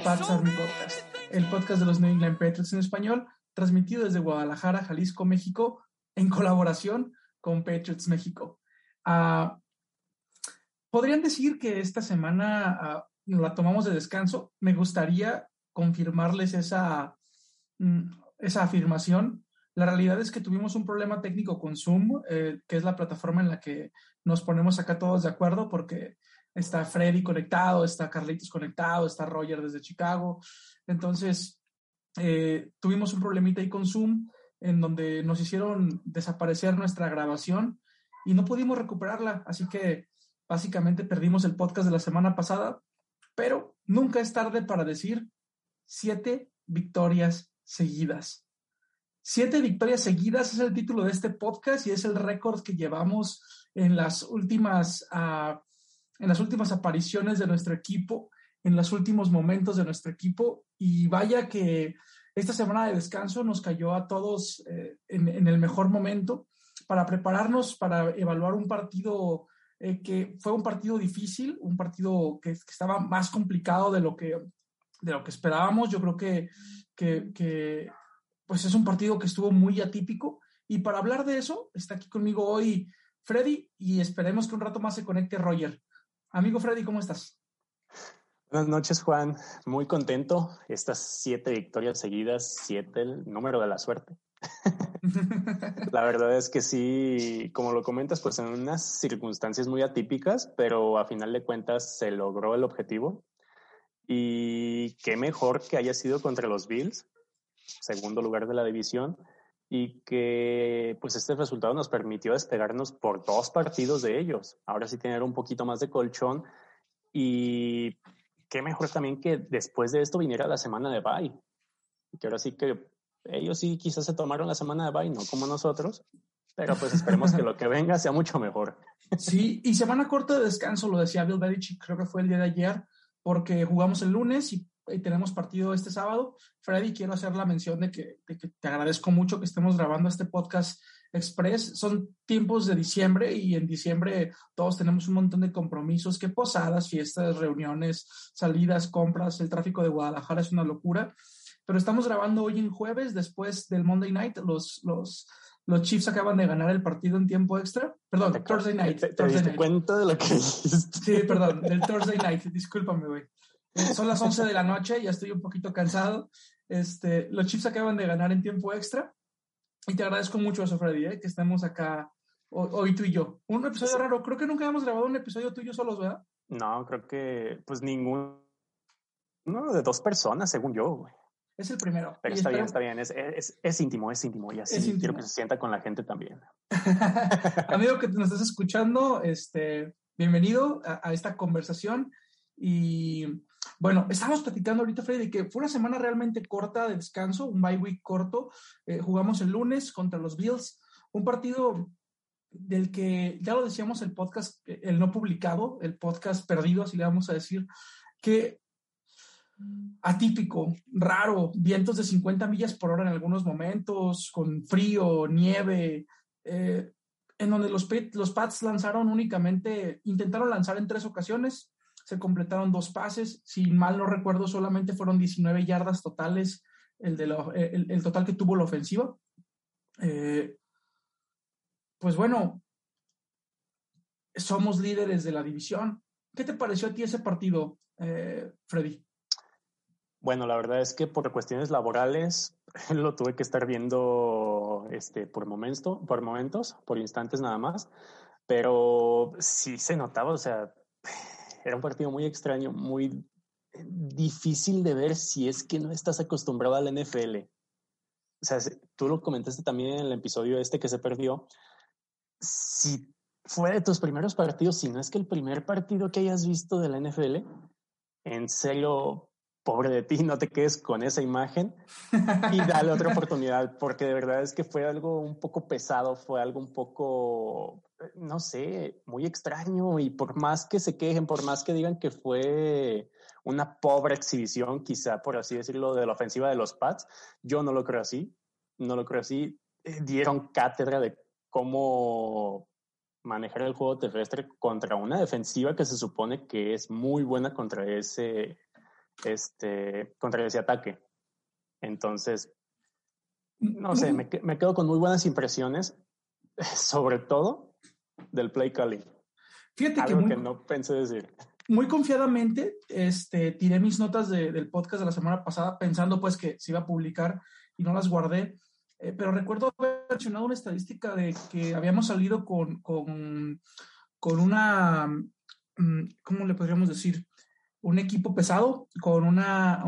16 de Pats Army Podcast, el podcast de los New England Patriots en español, transmitido desde Guadalajara, Jalisco, México, en colaboración con Patriots México. Ah, Podrían decir que esta semana ah, la tomamos de descanso. Me gustaría confirmarles esa, mm, esa afirmación. La realidad es que tuvimos un problema técnico con Zoom, eh, que es la plataforma en la que nos ponemos acá todos de acuerdo, porque está Freddy conectado, está Carlitos conectado, está Roger desde Chicago. Entonces, eh, tuvimos un problemita ahí con Zoom, en donde nos hicieron desaparecer nuestra grabación y no pudimos recuperarla. Así que básicamente perdimos el podcast de la semana pasada, pero nunca es tarde para decir siete victorias seguidas. Siete victorias seguidas es el título de este podcast y es el récord que llevamos en las últimas, uh, en las últimas apariciones de nuestro equipo, en los últimos momentos de nuestro equipo. Y vaya que esta semana de descanso nos cayó a todos eh, en, en, el mejor momento para prepararnos para evaluar un partido eh, que fue un partido difícil, un partido que, que, estaba más complicado de lo que, de lo que esperábamos. Yo creo que, que, que pues es un partido que estuvo muy atípico. Y para hablar de eso, está aquí conmigo hoy Freddy y esperemos que un rato más se conecte Roger. Amigo Freddy, ¿cómo estás? Buenas noches, Juan. Muy contento. Estas siete victorias seguidas, siete, el número de la suerte. la verdad es que sí, como lo comentas, pues en unas circunstancias muy atípicas, pero a final de cuentas se logró el objetivo. Y qué mejor que haya sido contra los Bills, segundo lugar de la división, y que pues este resultado nos permitió despegarnos por dos partidos de ellos. Ahora sí tener un poquito más de colchón y qué mejor también que después de esto viniera la semana de bye. Que ahora sí que ellos sí quizás se tomaron la semana de bye, no como nosotros, pero pues esperemos que lo que venga sea mucho mejor. Sí, y semana corta de descanso, lo decía Bill Belichick, creo que fue el día de ayer, porque jugamos el lunes y, tenemos partido este sábado. Freddy, quiero hacer la mención de que, de que te agradezco mucho que estemos grabando este podcast Express. Son tiempos de diciembre y en diciembre todos tenemos un montón de compromisos, que posadas, fiestas, reuniones, salidas, compras, el tráfico de Guadalajara es una locura. Pero estamos grabando hoy en jueves, después del Monday Night. Los, los, los Chiefs acaban de ganar el partido en tiempo extra. Perdón, Thursday Night. ¿Te, te Thursday diste night. cuenta de lo que dijiste? Sí, perdón, del Thursday Night. Discúlpame, güey. Son las 11 de la noche, ya estoy un poquito cansado. Este, los Chiefs acaban de ganar en tiempo extra. Y te agradezco mucho eso, Freddy, ¿eh? que estemos acá hoy tú y yo. Un episodio sí. raro. Creo que nunca habíamos grabado un episodio tú y yo solos, ¿verdad? No, creo que pues ninguno uno de dos personas, según yo, güey. Es el primero. Pero está bien, está bien. Es, es, es, íntimo, es íntimo. Y así íntimo. quiero que se sienta con la gente también. Amigo que nos estás escuchando, este, bienvenido a, a, esta conversación. Y bueno, estamos platicando ahorita, Freddy, que fue una semana realmente corta de descanso, un bye week corto. Eh, jugamos el lunes contra los Bills, un partido del que ya lo decíamos el podcast, el no publicado, el podcast perdido, así le vamos a decir, que atípico, raro, vientos de 50 millas por hora en algunos momentos, con frío, nieve, eh, en donde los, los Pats lanzaron únicamente, intentaron lanzar en tres ocasiones, se completaron dos pases, si mal no recuerdo solamente fueron 19 yardas totales el, de lo, el, el total que tuvo la ofensiva. Eh, pues bueno, somos líderes de la división. ¿Qué te pareció a ti ese partido, eh, Freddy? Bueno, la verdad es que por cuestiones laborales lo tuve que estar viendo este, por, momento, por momentos, por instantes nada más, pero sí se notaba, o sea, era un partido muy extraño, muy difícil de ver si es que no estás acostumbrado al NFL. O sea, tú lo comentaste también en el episodio este que se perdió. Si fue de tus primeros partidos, si no es que el primer partido que hayas visto de la NFL, en serio, pobre de ti, no te quedes con esa imagen y dale otra oportunidad, porque de verdad es que fue algo un poco pesado, fue algo un poco, no sé, muy extraño y por más que se quejen, por más que digan que fue una pobre exhibición, quizá por así decirlo, de la ofensiva de los Pats, yo no lo creo así, no lo creo así, dieron cátedra de cómo manejar el juego terrestre contra una defensiva que se supone que es muy buena contra ese, este, contra ese ataque. Entonces, no sé, me, me quedo con muy buenas impresiones, sobre todo del play calling. Fíjate Algo que, no pensé decir. Muy confiadamente, este, tiré mis notas del podcast de la semana pasada pensando pues que se iba a publicar y no las guardé. Eh, pero recuerdo haber mencionado una estadística de que habíamos salido con, con, con una, mm, ¿cómo le podríamos decir? Un equipo pesado con una,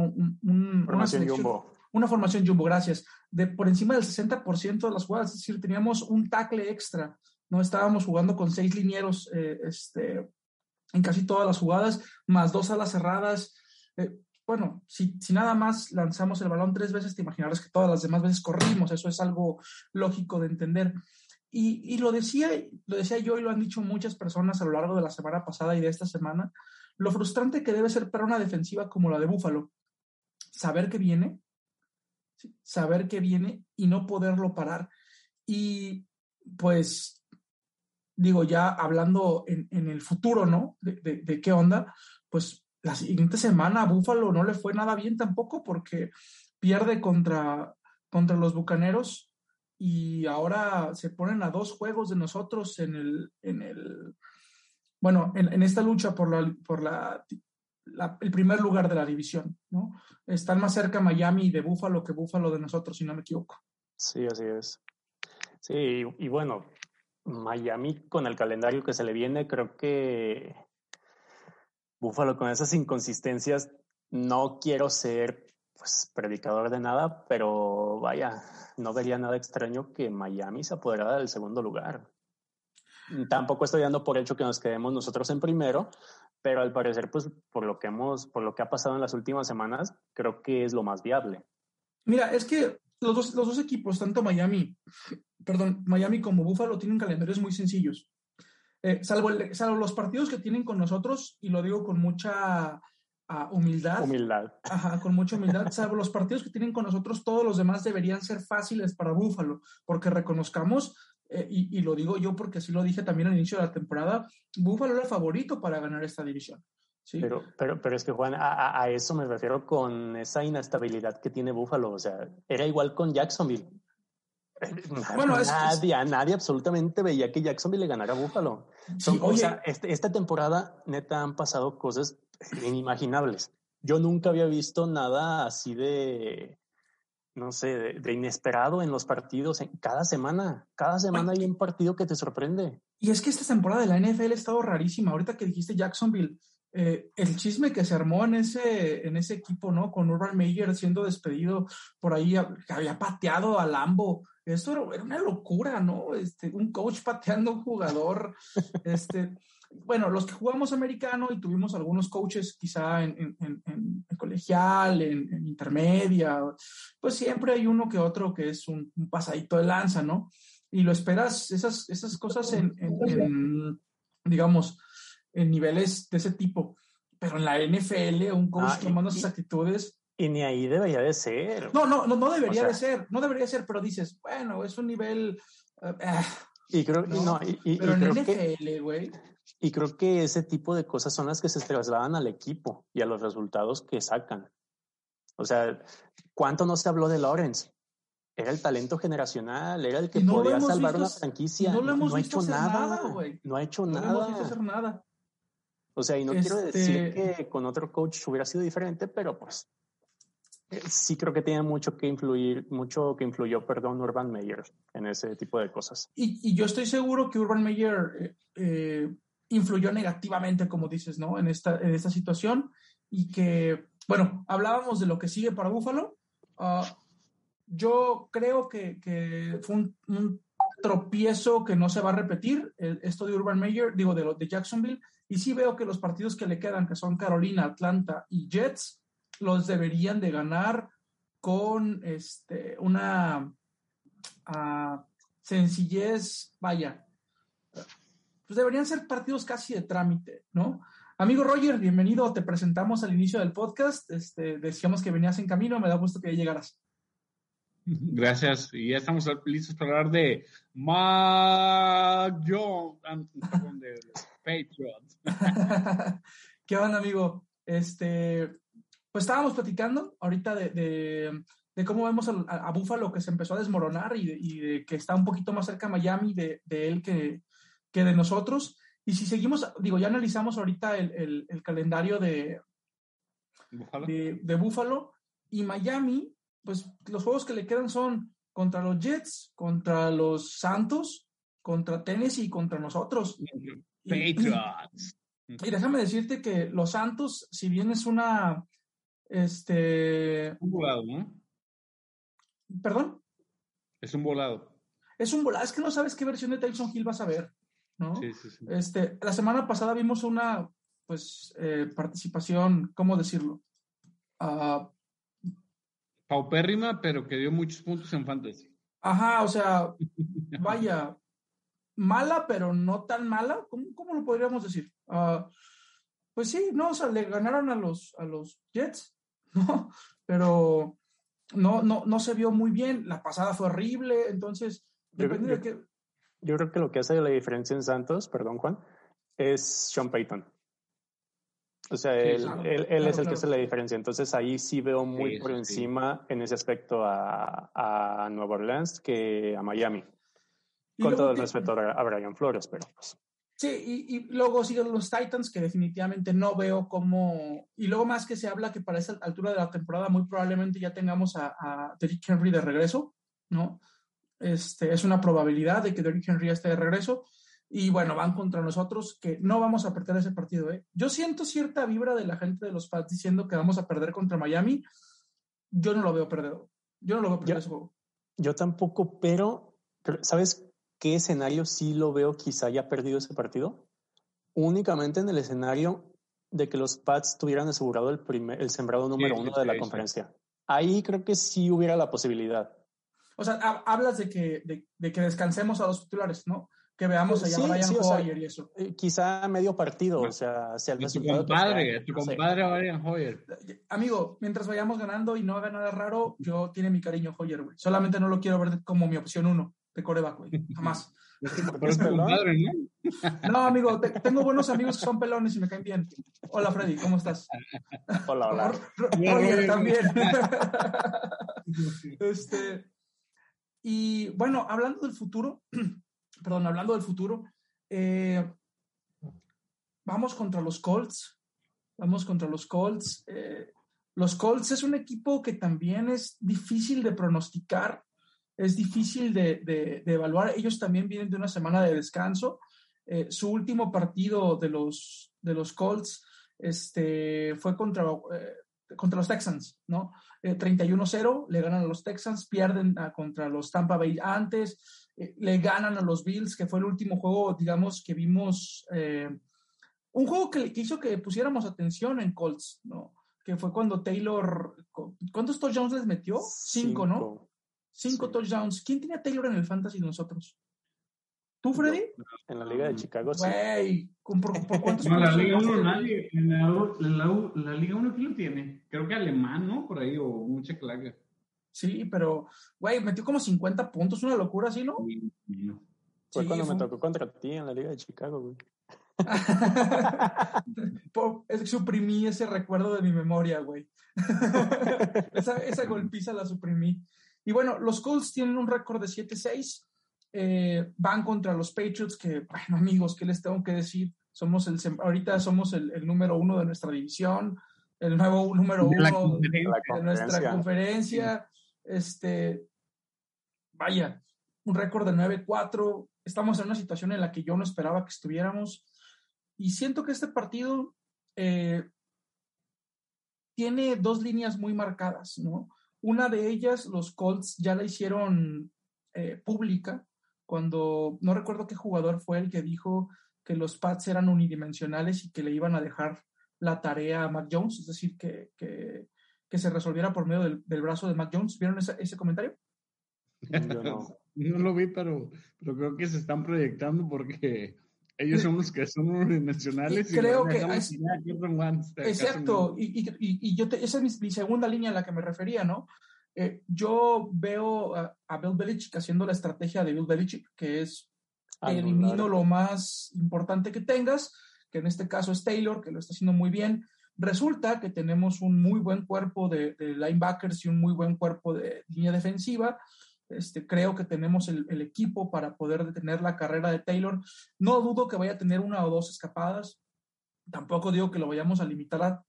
formación jumbo. Una formación jumbo, gracias. De por encima del 60% de las jugadas, es decir, teníamos un tackle extra. No estábamos jugando con seis linieros eh, este, en casi todas las jugadas, más dos alas cerradas. Eh, bueno, si, si, nada más lanzamos el balón tres veces, te imaginarás que todas las demás veces corrimos, eso es algo lógico de entender. Y, y, lo, decía, lo decía yo y lo han dicho muchas personas a lo largo de la semana pasada y de esta semana, lo frustrante que debe ser para una defensiva como la de Búfalo, saber que viene, saber que viene y no poderlo parar. Y pues, digo, ya hablando en, en el futuro, ¿no? De, qué onda, pues la siguiente semana a Búfalo no le fue nada bien tampoco porque pierde contra, contra los Bucaneros y ahora se ponen a dos juegos de nosotros en el, en el bueno, en, esta lucha por, la, por la, el primer lugar de la división, ¿no? Están más cerca Miami de Búfalo que Búfalo de nosotros, si no me equivoco. Sí, así es. Sí, y bueno, Miami con el calendario que se le viene, creo que Búfalo con esas inconsistencias, no quiero ser pues predicador de nada, pero vaya, no vería nada extraño que Miami se apoderara del segundo lugar. Tampoco estoy dando por hecho que nos quedemos nosotros en primero, pero al parecer, pues por lo que hemos, por lo que ha pasado en las últimas semanas, creo que es lo más viable. Mira, es que los dos, los dos equipos, tanto Miami, perdón, Miami como Búfalo, tienen calendarios muy sencillos. Eh, salvo, salvo, los partidos que tienen con nosotros, y lo digo con mucha ah, humildad. Humildad. Ajá, con mucha humildad. salvo los partidos que tienen con nosotros, todos los demás deberían ser fáciles para Búfalo, porque reconozcamos, eh, y, y, lo digo yo porque así lo dije también al inicio de la temporada, Búfalo era el favorito para ganar esta división. ¿Sí? Pero, pero, pero es que Juan, a, a eso me refiero con esa inestabilidad que tiene Búfalo. O sea, era igual con Jacksonville. Bueno, nadie, nadie absolutamente veía que Jacksonville le ganara a Buffalo. o sea, este, esta temporada, neta, han pasado cosas inimaginables. Yo nunca había visto nada así de, no sé, de, inesperado en los partidos. En, cada semana, cada semana hay un partido que te sorprende. Y es que esta temporada de la NFL ha estado rarísima. Ahorita que dijiste Jacksonville, eh, el chisme que se armó en ese, en ese equipo, ¿no? Con Urban Meyer siendo despedido por ahí, que había pateado a Lambo esto era, una locura, ¿no? Este, un coach pateando a un jugador. este, bueno, los que jugamos americano y tuvimos algunos coaches quizá en, en, en, en colegial, en, intermedia, pues siempre hay uno que otro que es un, pasadito de lanza, ¿no? Y lo esperas, esas, esas cosas en, digamos, en niveles de ese tipo. Pero en la NFL, un coach ah, tomando esas actitudes, y ni ahí debería de ser. No, no, no, no debería de ser, no debería ser, pero dices, bueno, es un nivel... Ah, y creo, no, y, pero en NFL, güey. Y creo que ese tipo de cosas son las que se trasladan al equipo y a los resultados que sacan. O sea, ¿cuánto no se habló de Lawrence? Era el talento generacional, era el que podía salvar una franquicia. No lo hemos visto hecho nada, No ha hecho no nada. No hemos visto hacer nada. O sea, y no quiero decir este que con otro coach hubiera sido diferente, pero pues sí creo que tiene mucho que influir, mucho que influyó, perdón, Urban Meyer en ese tipo de cosas. Y, y yo estoy seguro que Urban Meyer eh, eh, influyó negativamente, como dices, ¿no? En esta, en esta situación y que, bueno, hablábamos de lo que sigue para Buffalo. Ah, yo creo que, que fue un, un, tropiezo que no se va a repetir, esto de Urban Meyer, digo, de, de Jacksonville, y sí veo que los partidos que le quedan, que son Carolina, Atlanta y Jets, los deberían de ganar con este, una uh, sencillez, vaya, pues deberían ser partidos casi de trámite, ¿no? Amigo Roger, bienvenido, te presentamos al inicio del podcast, este, decíamos que venías en camino, me da gusto que llegaras. Gracias, y ya estamos listos para hablar de Mac Jones, de Patriots. ¿Qué onda, amigo? Este, pues estábamos platicando ahorita de, de, cómo vemos a, a, Buffalo que se empezó a desmoronar y de, y de, que está un poquito más cerca Miami de, él que, que, de nosotros. Y si seguimos, digo, ya analizamos ahorita el, el, el calendario de, de, de Buffalo y Miami, pues los juegos que le quedan son contra los Jets, contra los Santos, contra Tennessee y contra nosotros. Patriots. Y, déjame decirte que los Santos, si bien es una, este... Un volado, ¿no? ¿Perdón? Es un volado. Es un volado, es que no sabes qué versión de Tyson Hill vas a ver, ¿no? Sí, sí, sí. Este, la semana pasada vimos una, pues, eh, participación, ¿cómo decirlo? Uh, Paupérrima, pero que dio muchos puntos en fantasy. Ajá, o sea, vaya, mala, pero no tan mala. ¿Cómo, lo podríamos decir? Uh, pues sí, no, o sea, le ganaron a los, a los Jets, ¿no? Pero no, no, no se vio muy bien. La pasada fue horrible, entonces, depende yo, de qué. Yo creo que lo que hace la diferencia en Santos, perdón, Juan, es Sean Payton. O sea, él, él, es el que hace la diferencia. Entonces ahí sí veo muy por encima en ese aspecto a, a Nueva Orleans que a Miami. Con todo el respeto a Brian Flores, pero pues. Sí, y, y, luego siguen los Titans, que definitivamente no veo cómo. Y luego más que se habla que para esa altura de la temporada muy probablemente ya tengamos a, a Derrick Henry de regreso, ¿no? Este, es una probabilidad de que Derrick Henry esté de regreso. Y bueno, van contra nosotros, que no vamos a perder ese partido. ¿eh? Yo siento cierta vibra de la gente de los Pats diciendo que vamos a perder contra Miami. Yo no lo veo perder. Yo no lo veo perder yo, ese juego. Yo tampoco, pero, ¿sabes qué escenario sí lo veo quizá haya perdido ese partido? Únicamente en el escenario de que los Pats tuvieran asegurado el, primer, el sembrado número sí, uno de la sí, conferencia. Ahí creo que sí hubiera la posibilidad. O sea, hablas de que, de, de que descansemos a los titulares, ¿no? Que veamos allá sí, Brian sí, Hoyer sea, y eso. Eh, quizá medio partido, o sea, si el tu compadre, tu compadre Brian Hoyer. Amigo, mientras vayamos ganando y no haga nada raro, yo tiene mi cariño Hoyer, güey. Solamente no lo quiero ver como mi opción uno de coreback, güey. Jamás. Pero es tu compadre, ¿no? No, amigo, te, tengo buenos amigos que son pelones y me caen bien. Hola, Freddy, ¿cómo estás? Hola, hola. Hoyer también. este, y bueno, hablando del futuro, perdón, hablando del futuro, eh, vamos contra los Colts, vamos contra los Colts. Eh, los Colts es un equipo que también es difícil de pronosticar, es difícil de, de, de evaluar. Ellos también vienen de una semana de descanso. Eh, su último partido de los, de los Colts este, fue contra, eh, contra los Texans, ¿no? 31-0, le ganan a los Texans, pierden a, contra los Tampa Bay antes, eh, le ganan a los Bills, que fue el último juego, digamos, que vimos, eh, un juego que, que, hizo que pusiéramos atención en Colts, ¿no? Que fue cuando Taylor, ¿cuántos touchdowns les metió? Cinco, Cinco. ¿no? Cinco sí. touchdowns. ¿Quién tenía Taylor en el fantasy de nosotros? ¿Tú, Freddy? En la Liga de Chicago, sí. Güey, ¿por, por cuántos No, la Liga 1 nadie. En la, la, la, Liga 1, ¿quién lo tiene? Creo que alemán, ¿no? Por ahí, o mucha claga. Sí, pero, güey, metió como 50 puntos, una locura así, ¿no? Sí, sí. Fue sí, cuando fue... me tocó contra ti en la Liga de Chicago, güey. suprimí ese recuerdo de mi memoria, güey. esa, esa golpiza la suprimí. Y bueno, los Colts tienen un récord de 7-6. Eh, van contra los Patriots, que, bueno, amigos, ¿qué les tengo que decir? Somos el, ahorita somos el, el número uno de nuestra división, el nuevo número uno de, de nuestra conferencia. Este, vaya, un récord de 9-4. Estamos en una situación en la que yo no esperaba que estuviéramos. Y siento que este partido eh, tiene dos líneas muy marcadas, ¿no? Una de ellas, los Colts ya la hicieron eh, pública cuando, no recuerdo qué jugador fue el que dijo que los Pats eran unidimensionales y que le iban a dejar la tarea a Mac Jones, es decir, que, que, que se resolviera por medio del, del, brazo de Mac Jones. ¿Vieron ese, ese comentario? Yo no. no lo vi, pero, pero creo que se están proyectando porque ellos son los que son unidimensionales. Y creo que es, exacto, y, y, y, yo te, esa es mi, mi, segunda línea a la que me refería, ¿no? Eh, yo veo a, a, Bill Belichick haciendo la estrategia de Bill Belichick, que es elimino lo más importante que tengas, que en este caso es Taylor, que lo está haciendo muy bien. Resulta que tenemos un muy buen cuerpo de, linebackers y un muy buen cuerpo de línea defensiva. Este, creo que tenemos el, equipo para poder detener la carrera de Taylor. No dudo que vaya a tener una o dos escapadas. Tampoco digo que lo vayamos a limitar a,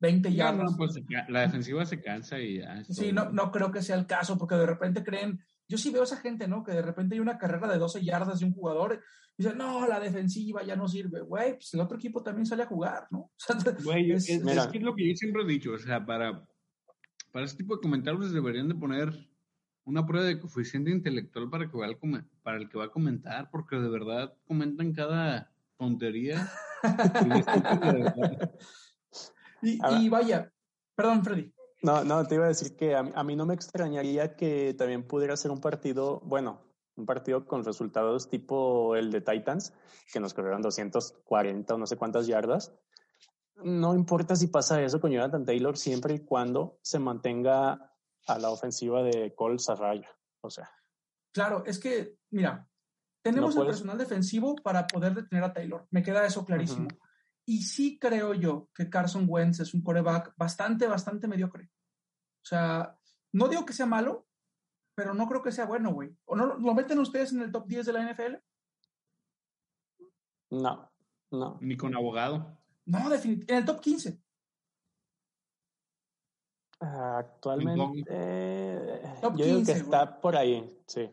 20 yardas. pues la defensiva se cansa y ya. Sí, no, no creo que sea el caso, porque de repente creen, yo sí veo a esa gente, ¿no? Que de repente hay una carrera de 12 yardas de un jugador y dicen, no, la defensiva ya no sirve. Güey, pues el otro equipo también sale a jugar, ¿no? Güey, es, es, es, lo que yo siempre he dicho, o sea, para, para este tipo de comentarios deberían de poner una prueba de coeficiente intelectual para, que va para el que va a comentar, porque de verdad comentan cada tontería. y, y vaya, perdón, Freddy. No, no, te iba a decir que a, mí no me extrañaría que también pudiera ser un partido, bueno, un partido con resultados tipo el de Titans, que nos corrieron 240 o no sé cuántas yardas. No importa si pasa eso con Jonathan Taylor, siempre y cuando se mantenga a la ofensiva de Colts a raya. O sea. Claro, es que, mira, tenemos el personal defensivo para poder detener a Taylor. Me queda eso clarísimo. Y sí creo yo que Carson Wentz es un coreback bastante, bastante mediocre. O sea, no digo que sea malo, pero no creo que sea bueno, güey. ¿O no lo meten ustedes en el top 10 de la NFL? No, no. Ni con abogado. No, definitivamente. En el top 15. Actualmente. Top yo 15, digo que está por ahí, sí.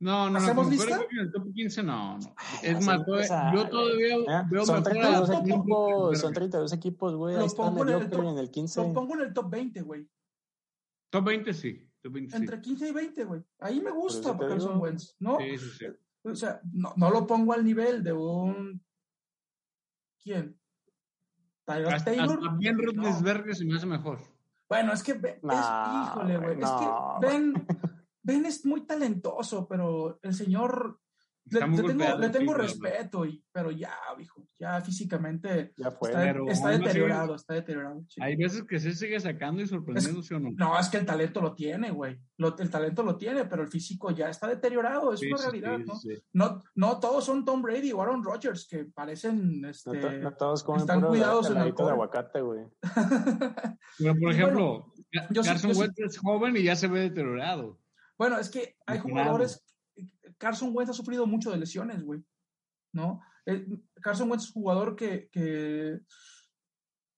No, no, ¿Hacemos no, lista? En el top 15 no, no. Ah, es más, yo todavía ¿eh? veo son 32 equipos, son 32 equipos, güey. Ahí está medio en, en el 15. Lo pongo en el top 20, güey. Top 20 sí. Top 20, Entre 15 y 20, güey. Ahí me gusta porque son buenos, ¿no? Sí, sí, sí. O sea, no, no lo pongo al nivel de un... ¿Quién? Tyler hasta, Taylor. Hasta bien Rodnesberger se me hace mejor. Bueno, es que, es, híjole, güey. Es que Ben, Ben es muy talentoso, pero el señor le, tengo, le tengo respeto, y, pero ya, hijo, ya físicamente ya fue, está, deteriorado, está deteriorado. Hay veces que se sigue sacando y sorprendiendo, ¿sí o no? No, es que el talento lo tiene, güey. el talento lo tiene, pero el físico ya está deteriorado, es una realidad, ¿no? ¿no? ¿no? todos son Tom Brady o Aaron Rodgers, que parecen, este, no, todos están cuidados en el de aguacate, güey. pero, por ejemplo, Carson Wentz es joven y ya se ve deteriorado. Bueno, es que hay jugadores. Carson Wentz ha sufrido mucho de lesiones, güey. ¿No? Eh, Carson Wentz es un jugador que,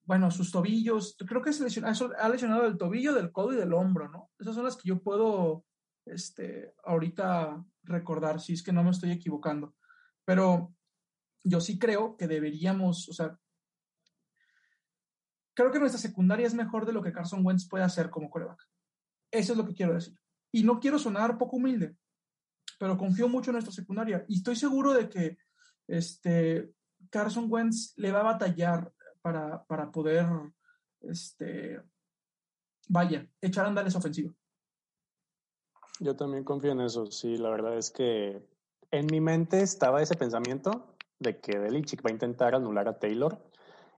bueno, sus tobillos, creo que ha lesionado el tobillo, del codo y del hombro, ¿no? Esas son las que yo puedo, este, ahorita recordar, si es que no me estoy equivocando. Pero yo sí creo que deberíamos, o sea, creo que nuestra secundaria es mejor de lo que Carson Wentz puede hacer como coreback. Eso es lo que quiero decir. Y no quiero sonar poco humilde, pero confío mucho en nuestra secundaria y estoy seguro de que este, Carson Wentz le va a batallar para, para poder, este, vaya, echar a andar esa ofensiva. Yo también confío en eso, sí, la verdad es que en mi mente estaba ese pensamiento de que Belichick va a intentar anular a Taylor.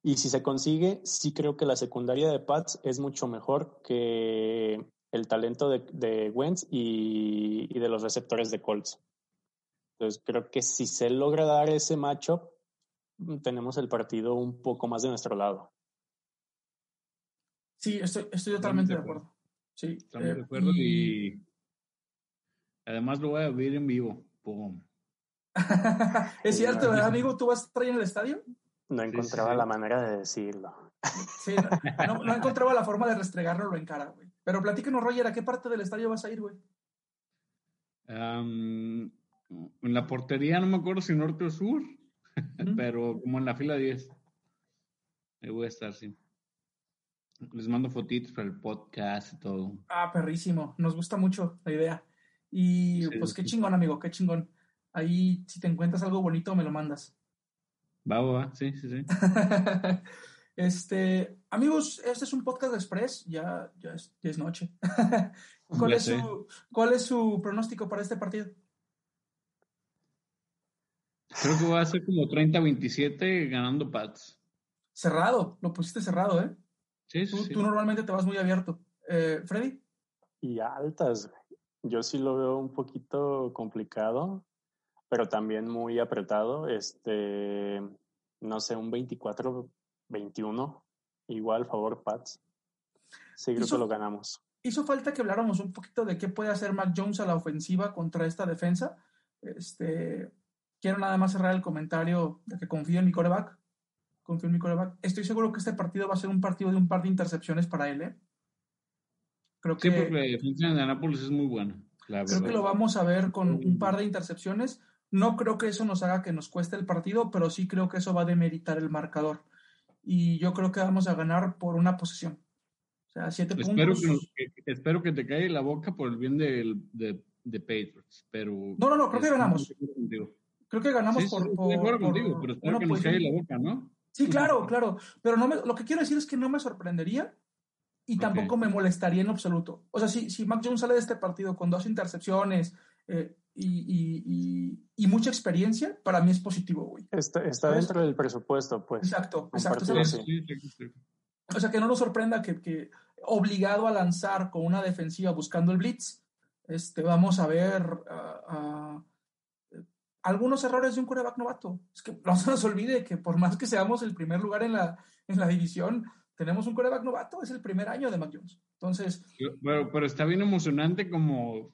Y si se consigue, sí creo que la secundaria de Pats es mucho mejor que el talento de, de Wentz y, de los receptores de Colts. Entonces creo que si se logra dar ese matchup, tenemos el partido un poco más de nuestro lado. Sí, estoy, estoy totalmente de acuerdo. Sí, de eh, acuerdo y... además lo voy a ver en vivo. es cierto, amigo? ¿Tú vas a estar en el estadio? No encontraba la manera de decirlo. Sí, no, no, encontraba la forma de restregárnoslo en cara, güey. Pero platícanos, Roger, ¿a qué parte del estadio vas a ir, güey? en la portería, no me acuerdo si norte o sur, pero como en la fila 10. Ahí voy a estar, sí. Les mando fotitos para el podcast y todo. Ah, perrísimo. Nos gusta mucho la idea. Y pues qué chingón, amigo, qué chingón. Ahí, si te encuentras algo bonito, me lo mandas. Va, va, sí, sí, sí. Este, amigos, este es un podcast de Express, ya, ya, es, noche. ¿Cuál, es su, ¿Cuál es su pronóstico para este partido? Creo que va a ser como 30-27 ganando Pats. Cerrado, lo pusiste cerrado, ¿eh? Sí, tú, sí. Tú normalmente te vas muy abierto. Eh, ¿Freddy? Y altas. Yo sí lo veo un poquito complicado. pero también muy apretado. Este, no sé, un 24-21, igual favor Pats. Sí, creo que lo ganamos. Hizo falta que habláramos un poquito de qué puede hacer Mac Jones a la ofensiva contra esta defensa. Este, quiero nada más cerrar el comentario de que confío en mi coreback. Confío en mi coreback. Estoy seguro que este partido va a ser un partido de un par de intercepciones para él. ¿eh? Creo que, sí, porque la defensa de Anápolis es muy buena. creo que lo vamos a ver con un par de intercepciones. No creo que eso nos haga que nos cueste el partido, pero sí creo que eso va a demeritar el marcador. Y yo creo que vamos a ganar por una posición. O sea, siete espero puntos. Que, espero que te caiga la boca por el bien de, de, Patriots, pero... No, no, no, creo que ganamos. Creo que ganamos por, sí, por, contigo, pero espero que nos caiga la boca, ¿no? Sí, claro, claro. Pero no me, lo que quiero decir es que no me sorprendería y tampoco me molestaría en absoluto. O sea, si, si Mac Jones sale de este partido con dos intercepciones, eh, y, mucha experiencia, para mí es positivo, güey. Está, dentro del presupuesto, pues. Exacto, exacto. O sea, que no nos sorprenda que, obligado a lanzar con una defensiva buscando el blitz, este, vamos a ver algunos errores de un coreback novato. Es que no se nos olvide que por más que seamos el primer lugar en la, en la división, tenemos un coreback novato, es el primer año de Mac Jones. Entonces. Pero, pero está bien emocionante como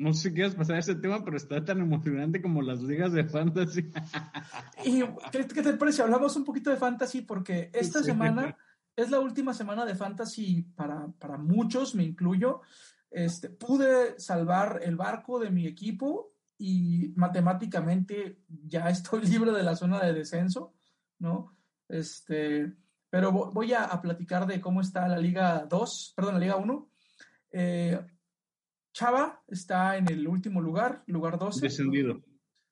no sé si quieres pasar ese tema, pero está tan emocionante como las ligas de fantasy. ¿Y qué, te parece? Hablamos un poquito de fantasy porque esta semana es la última semana de fantasy para, para muchos, me incluyo. Este, pude salvar el barco de mi equipo y matemáticamente ya estoy libre de la zona de descenso, ¿no? Este, pero voy a, a platicar de cómo está la Liga 2, perdón, la Liga 1. Eh, Chava está en el último lugar, lugar 12. Descendido.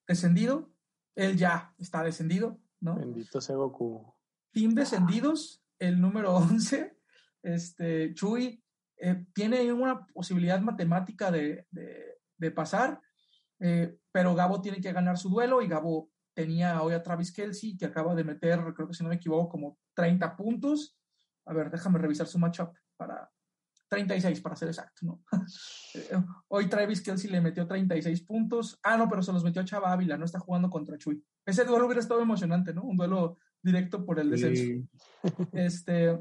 Descendido. Él ya está descendido, ¿no? Bendito sea Goku. Team Descendidos, el número 11. Este, Chuy eh, tiene una posibilidad matemática de, pasar, eh, pero Gabo tiene que ganar su duelo y Gabo tenía hoy a Travis Kelsey que acaba de meter, creo que si no me equivoco, como 30 puntos. A ver, déjame revisar su matchup para, 36 para ser exacto, ¿no? Hoy Travis Kelsey le metió 36 puntos. Ah, no, pero se los metió a Chava Ávila, no está jugando contra Chuy. Ese duelo hubiera estado emocionante, ¿no? Un duelo directo por el descenso. Este,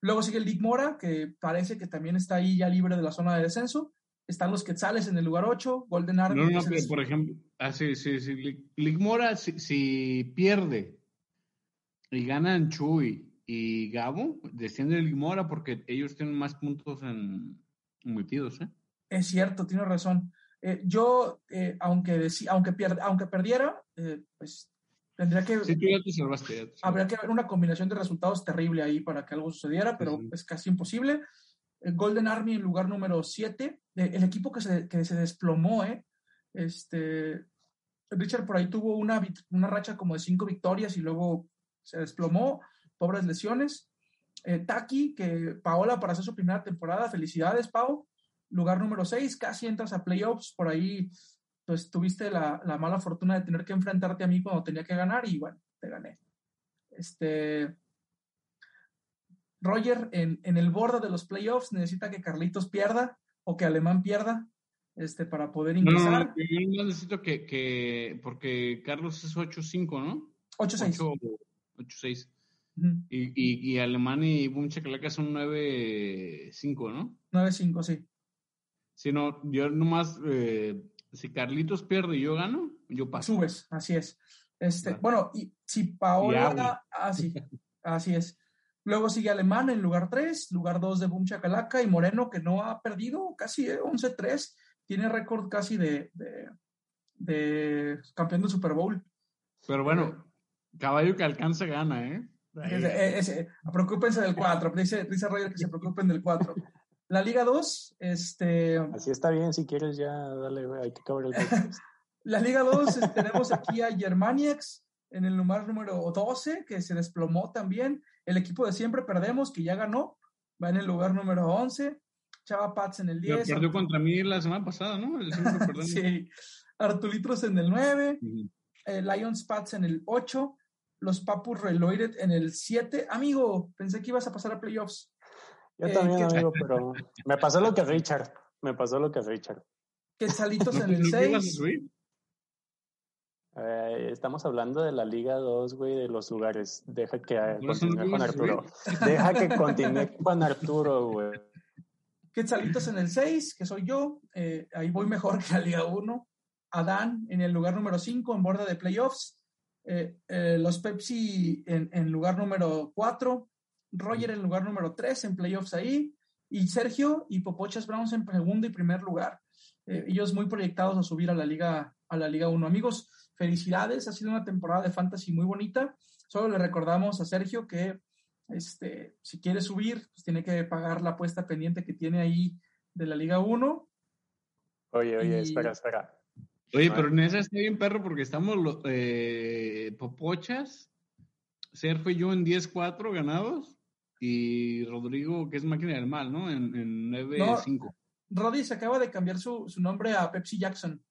luego sigue el Lick Mora, que parece que también está ahí ya libre de la zona de descenso. Están los Quetzales en el lugar 8, Golden Army. No, no, pero por ejemplo, ah, sí, sí, sí. Lick Mora, si, si pierde y ganan Chuy y Gabo desciende el Mora porque ellos tienen más puntos en metidos, ¿eh? Es cierto, tiene razón. Eh, yo, eh, aunque, aunque, aunque perdiera, eh, pues tendría que... Sí, tú ya te salvaste. Habría que haber una combinación de resultados terrible ahí para que algo sucediera, pero es casi imposible. Golden Army en lugar número 7, el equipo que se, que se desplomó, ¿eh? Este, Richard por ahí tuvo una, una racha como de cinco victorias y luego se desplomó pobres lesiones. Eh, Taki, que Paola para hacer su primera temporada, felicidades, Pau. Lugar número 6, casi entras a playoffs, por ahí pues tuviste la, mala fortuna de tener que enfrentarte a mí cuando tenía que ganar y bueno, te gané. Este, Roger en, el borde de los playoffs necesita que Carlitos pierda o que Alemán pierda este, para poder ingresar. No, yo necesito que, que, porque Carlos es 8-5, ¿no? 8-6. 8-6 y, y, Alemania y Boom son 9-5, ¿no? 9-5, sí. Si no, yo nomás, eh, si Carlitos pierde y yo gano, yo paso. Subes, así es. Este, Bueno, y si Paola, así, ah, así es. Luego sigue Alemán en lugar 3, lugar 2 de Boom Chacalaca y Moreno, que no ha perdido casi 11-3, eh, tiene récord casi de, de, de, campeón del Super Bowl. Pero bueno, caballo que alcanza gana, ¿eh? Ese, preocúpense del 4, dice, dice Roger que se preocupen del 4. La Liga 2, este... Así está bien, si quieres ya, dale, hay que acabar el La Liga 2, este, tenemos aquí a Germaniacs en el lugar número 12, que se desplomó también. El equipo de siempre perdemos, que ya ganó, va en el lugar número 11. Chava Pats en el 10. perdió contra mí la semana pasada, ¿no? sí. Artulitros en el 9. Eh, Lions Pats en el 8 los Papus Reloaded en el 7. Amigo, pensé que ibas a pasar a playoffs. Yo eh, también, amigo, pero me pasó lo que Richard. Me pasó lo que Richard. Quetzalitos en el 6. Eh, estamos hablando de la Liga 2, güey, de los lugares. Deja que continúe con Arturo. Deja que continúe con Arturo, güey. Quetzalitos en el 6, que soy yo. Eh, ahí voy mejor que la Liga 1. Adán en el lugar número 5, en borde de playoffs. Eh, los Pepsi en, en, lugar número 4. Roger en lugar número 3, en playoffs ahí. Y Sergio y Popochas Browns en segundo y primer lugar. ellos muy proyectados a subir a la Liga, a la Liga 1. Amigos, felicidades, ha sido una temporada de fantasy muy bonita. Solo le recordamos a Sergio que este, si quiere subir, pues tiene que pagar la apuesta pendiente que tiene ahí de la Liga 1. Oye, oye, espera, espera. Oye, pero en esa está bien perro porque estamos eh, Popochas, Sergio y yo en 10-4 ganados y Rodrigo, que es máquina del mal, ¿no? En, en 9-5. Roddy se acaba de cambiar su, su nombre a Pepsi Jackson.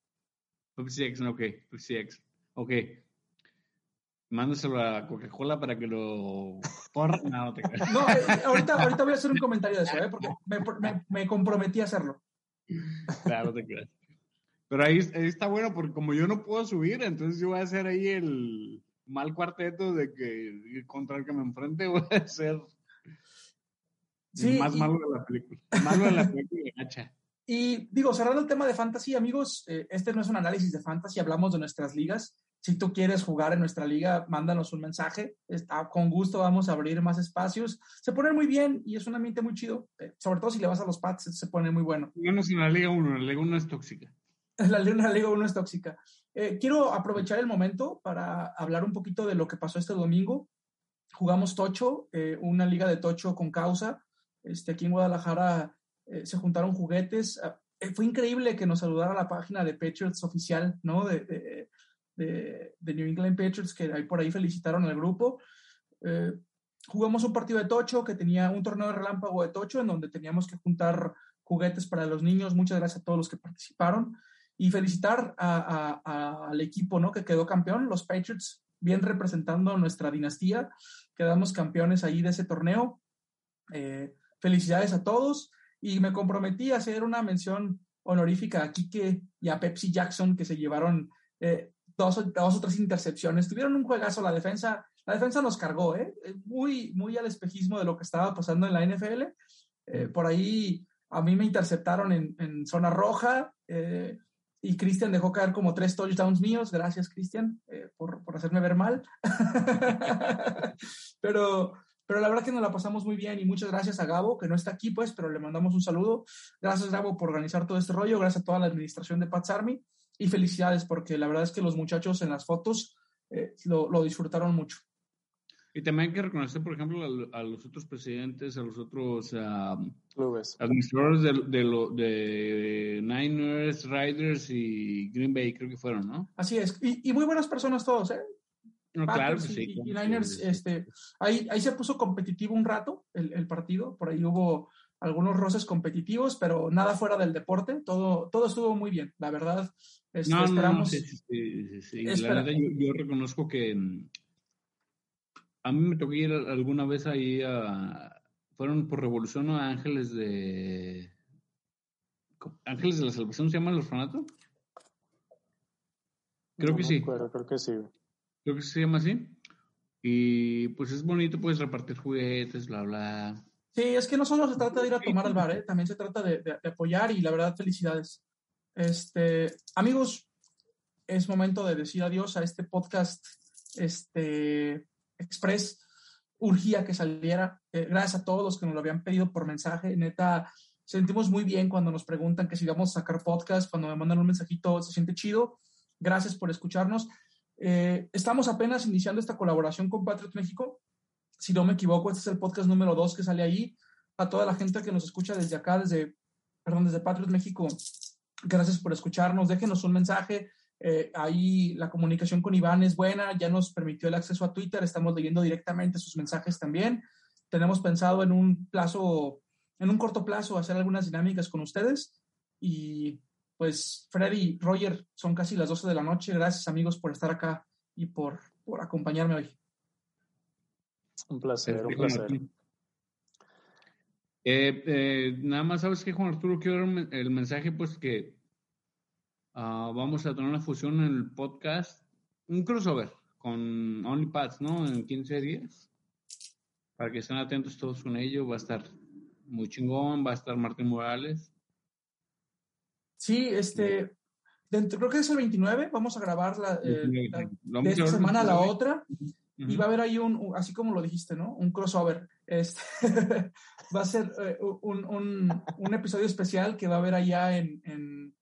Pepsi X, ok, Pepsi X. Ok. Mándaselo a Coca-Cola para que lo porra. No, te no eh, ahorita, ahorita voy a hacer un comentario de eso, ¿eh? porque me, me, me comprometí a hacerlo. Claro, te creas. Pero ahí, está bueno porque como yo no puedo subir, entonces yo voy a hacer ahí el mal cuarteto de que contra el que me enfrente voy a ser sí, más malo de la película. Malo de la película de hacha. Y digo, cerrando el tema de fantasy, amigos, eh, este no es un análisis de fantasy, hablamos de nuestras ligas. Si tú quieres jugar en nuestra liga, mándanos un mensaje. Está, con gusto vamos a abrir más espacios. Se pone muy bien y es un ambiente muy chido. Eh, sobre todo si le vas a los Pats, se pone muy bueno. Digamos en la Liga 1, la Liga 1 es tóxica. La, la Liga 1 es tóxica. Eh, quiero aprovechar el momento para hablar un poquito de lo que pasó este domingo. Jugamos Tocho, una liga de Tocho con causa. Este, aquí en Guadalajara eh, se juntaron juguetes. Ah, eh, fue increíble que nos saludara la página de Patriots oficial, ¿no? De, de, New England Patriots, que ahí por ahí felicitaron al grupo. Eh, jugamos un partido de tocho que tenía un torneo de relámpago de tocho en donde teníamos que juntar juguetes para los niños. Muchas gracias a todos los que participaron y felicitar al equipo, ¿no? Que quedó campeón, los Patriots, bien representando nuestra dinastía. Quedamos campeones ahí de ese torneo. felicidades a todos y me comprometí a hacer una mención honorífica a Kike y a Pepsi Jackson que se llevaron eh, dos, dos o tres intercepciones. Tuvieron un juegazo, la defensa, la defensa nos cargó, ¿eh? muy, muy al espejismo de lo que estaba pasando en la NFL. Eh, por ahí a mí me interceptaron en, en zona roja eh, y Cristian dejó caer como tres touchdowns míos. Gracias, Cristian, por, por hacerme ver mal. Pero pero la verdad que nos la pasamos muy bien y muchas gracias a Gabo, que no está aquí, pues, pero le mandamos un saludo. Gracias, Gabo, por organizar todo este rollo. Gracias a toda la administración de Pats Army y felicidades, porque la verdad es que los muchachos en las fotos eh, lo, disfrutaron mucho. Y también hay que reconocer, por ejemplo, a, los otros presidentes, a los otros administradores de, de, de, Niners, Riders y Green Bay, creo que fueron, ¿no? Así es. Y, y muy buenas personas todos, ¿eh? claro sí. Y, Niners, este, ahí, ahí se puso competitivo un rato el, el, partido, por ahí hubo algunos roces competitivos, pero nada fuera del deporte, todo, todo estuvo muy bien, la verdad. Este, no, esperamos, no, sí, sí, La verdad, yo, yo, reconozco que mm, a mí me tocó ir alguna vez ahí a. Fueron por revolución a Ángeles de. Ángeles de la Salvación, ¿se llaman los orfanato? Creo que sí. creo que sí creo que se llama así. Y pues es bonito, pues repartir juguetes, bla, bla. Sí, es que no solo se trata de ir a tomar al bar, ¿eh? también se trata de, de, apoyar y la verdad, felicidades. Este, amigos, es momento de decir adiós a este podcast este, express. Urgía que saliera. Eh, gracias a todos los que nos lo habían pedido por mensaje. Neta, sentimos muy bien cuando nos preguntan que si vamos a sacar podcast, cuando me mandan un mensajito, se siente chido. Gracias por escucharnos. Eh, estamos apenas iniciando esta colaboración con Patriot México. Si no me equivoco, este es el podcast número dos que sale ahí. A toda la gente que nos escucha desde acá, desde, desde Patriot México, gracias por escucharnos. Déjenos un mensaje. Eh, ahí la comunicación con Iván es buena, ya nos permitió el acceso a Twitter, estamos leyendo directamente sus mensajes también. Tenemos pensado en un plazo, en un corto plazo, hacer algunas dinámicas con ustedes y pues Freddy, Roger, son casi las 12 de la noche. Gracias amigos por estar acá y por, por acompañarme hoy. Un placer, un placer. Eh, eh, nada más, ¿sabes qué, Juan Arturo? Quiero dar el mensaje, pues, que uh, vamos a tener una fusión en el podcast un crossover con OnlyPads, ¿no? En 15 días. Para que estén atentos todos con ello. Va a estar muy chingón. Va a estar Martín Morales. Sí, este. Dentro, creo que es el 29. Vamos a grabar la, eh, de esta semana a la otra. Y va a haber ahí un, así como lo dijiste, ¿no? Un crossover. Este, va a ser eh, un, un, un, episodio especial que va a haber allá en, en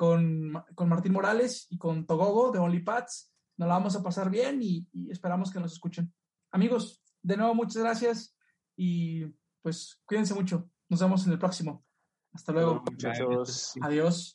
con, con, Martín Morales y con Togogo de OnlyPads. Nos la vamos a pasar bien y, y, esperamos que nos escuchen. Amigos, de nuevo muchas gracias y pues cuídense mucho. Nos vemos en el próximo. Hasta luego. Muchachos. Adiós.